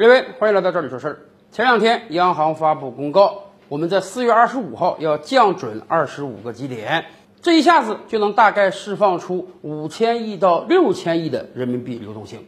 各位，欢迎来到这里说事儿。前两天央行发布公告，我们在四月二十五号要降准二十五个基点，这一下子就能大概释放出五千亿到六千亿的人民币流动性。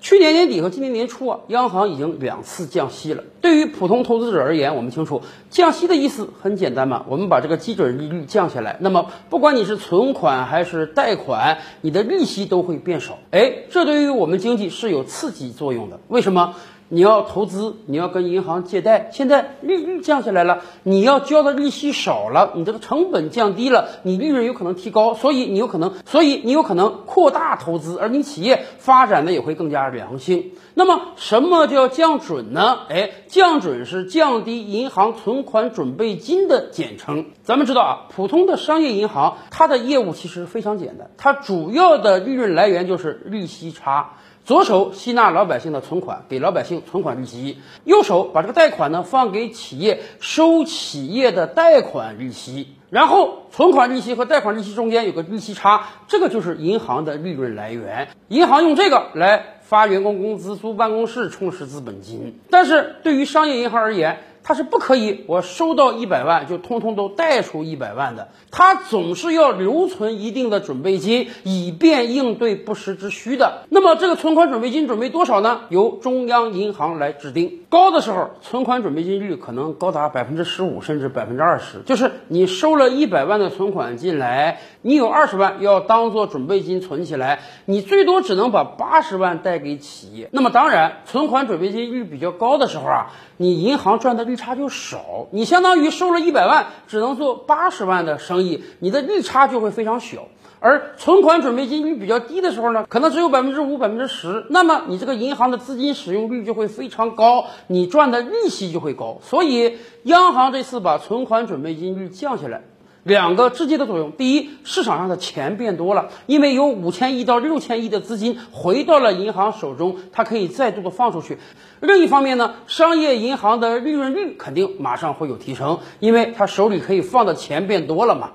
去年年底和今年年初啊，央行已经两次降息了。对于普通投资者而言，我们清楚降息的意思很简单嘛，我们把这个基准利率降下来，那么不管你是存款还是贷款，你的利息都会变少。哎，这对于我们经济是有刺激作用的。为什么？你要投资，你要跟银行借贷，现在利率降下来了，你要交的利息少了，你这个成本降低了，你利润有可能提高，所以你有可能，所以你有可能扩大投资，而你企业发展的也会更加良性。那么什么叫降准呢？哎，降准是降低银行存款准备金的简称。咱们知道啊，普通的商业银行它的业务其实非常简单，它主要的利润来源就是利息差。左手吸纳老百姓的存款，给老百姓存款利息；右手把这个贷款呢放给企业，收企业的贷款利息。然后存款利息和贷款利息中间有个利息差，这个就是银行的利润来源。银行用这个来发员工工资、租办公室、充实资本金。但是对于商业银行而言，它是不可以，我收到一百万就通通都贷出一百万的，它总是要留存一定的准备金，以便应对不时之需的。那么这个存款准备金准备多少呢？由中央银行来制定。高的时候，存款准备金率可能高达百分之十五，甚至百分之二十。就是你收了一百万的存款进来，你有二十万要当做准备金存起来，你最多只能把八十万贷给企业。那么当然，存款准备金率比较高的时候啊，你银行赚的利差就少，你相当于收了一百万，只能做八十万的生意，你的利差就会非常小。而存款准备金率比较低的时候呢，可能只有百分之五、百分之十，那么你这个银行的资金使用率就会非常高，你赚的利息就会高。所以央行这次把存款准备金率降下来，两个直接的作用：第一，市场上的钱变多了，因为有五千亿到六千亿的资金回到了银行手中，它可以再度的放出去；另一方面呢，商业银行的利润率肯定马上会有提升，因为它手里可以放的钱变多了嘛。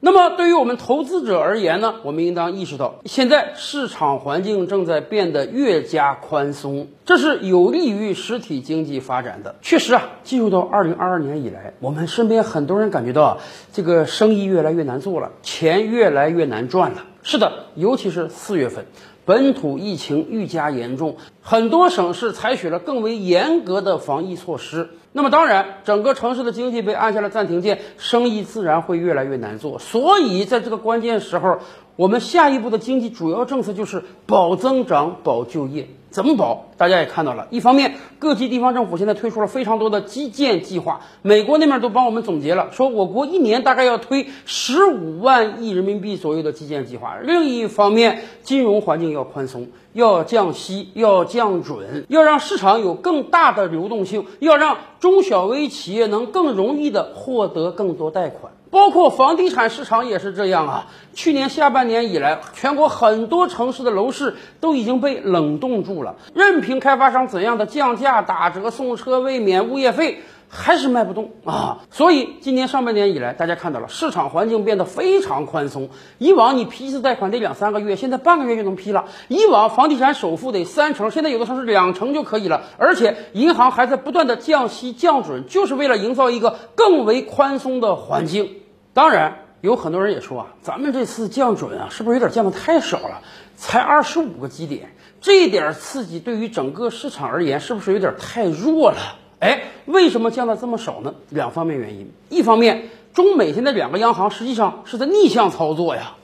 那么，对于我们投资者而言呢，我们应当意识到，现在市场环境正在变得越加宽松，这是有利于实体经济发展的。确实啊，进入到二零二二年以来，我们身边很多人感觉到啊，这个生意越来越难做了，钱越来越难赚了。是的，尤其是四月份，本土疫情愈加严重，很多省市采取了更为严格的防疫措施。那么当然，整个城市的经济被按下了暂停键，生意自然会越来越难做。所以在这个关键时候，我们下一步的经济主要政策就是保增长、保就业。怎么保？大家也看到了，一方面，各级地方政府现在推出了非常多的基建计划，美国那边都帮我们总结了，说我国一年大概要推十五万亿人民币左右的基建计划。另一方面，金融环境要宽松，要降息，要降准，要让市场有更大的流动性，要让中小微企业能更容易的获得更多贷款。包括房地产市场也是这样啊！去年下半年以来，全国很多城市的楼市都已经被冷冻住了，任凭开发商怎样的降价、打折、送车位、免物业费。还是卖不动啊！所以今年上半年以来，大家看到了市场环境变得非常宽松。以往你批次贷款得两三个月，现在半个月就能批了。以往房地产首付得三成，现在有的城市两成就可以了。而且银行还在不断的降息降准，就是为了营造一个更为宽松的环境。当然，有很多人也说啊，咱们这次降准啊，是不是有点降的太少了？才二十五个基点，这一点刺激对于整个市场而言，是不是有点太弱了？哎，为什么降的这么少呢？两方面原因。一方面，中美现在两个央行实际上是在逆向操作呀。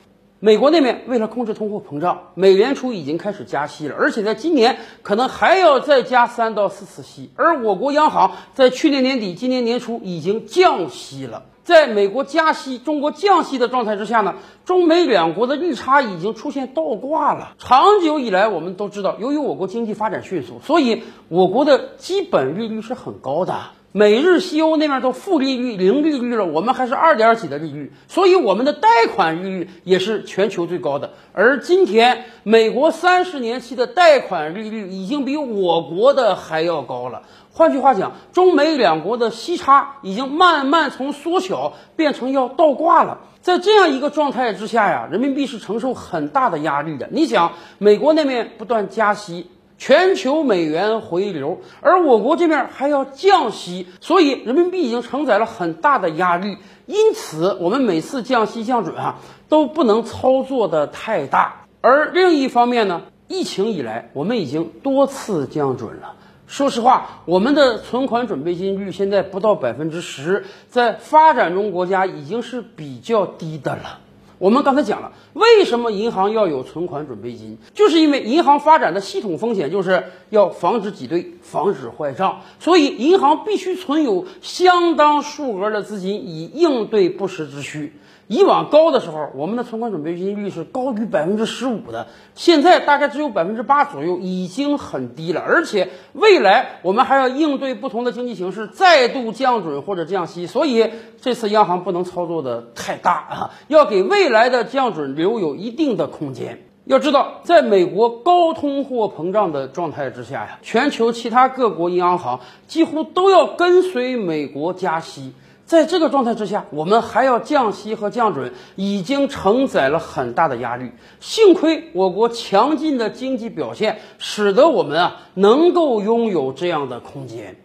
美国那边为了控制通货膨胀，美联储已经开始加息了，而且在今年可能还要再加三到四次息。而我国央行在去年年底、今年年初已经降息了。在美国加息、中国降息的状态之下呢，中美两国的利差已经出现倒挂了。长久以来，我们都知道，由于我国经济发展迅速，所以我国的基本利率是很高的。美日西欧那边都负利率、零利率了，我们还是二点几的利率，所以我们的贷款利率也是全球最高的。而今天，美国三十年期的贷款利率已经比我国的还要高了。换句话讲，中美两国的息差已经慢慢从缩小变成要倒挂了。在这样一个状态之下呀，人民币是承受很大的压力的。你想，美国那边不断加息。全球美元回流，而我国这面还要降息，所以人民币已经承载了很大的压力。因此，我们每次降息降准啊，都不能操作的太大。而另一方面呢，疫情以来，我们已经多次降准了。说实话，我们的存款准备金率现在不到百分之十，在发展中国家已经是比较低的了。我们刚才讲了，为什么银行要有存款准备金？就是因为银行发展的系统风险就是要防止挤兑、防止坏账，所以银行必须存有相当数额的资金，以应对不时之需。以往高的时候，我们的存款准备金率是高于百分之十五的，现在大概只有百分之八左右，已经很低了。而且未来我们还要应对不同的经济形势，再度降准或者降息，所以这次央行不能操作的太大啊，要给未来的降准留有一定的空间。要知道，在美国高通货膨胀的状态之下呀，全球其他各国央行几乎都要跟随美国加息。在这个状态之下，我们还要降息和降准，已经承载了很大的压力。幸亏我国强劲的经济表现，使得我们啊能够拥有这样的空间。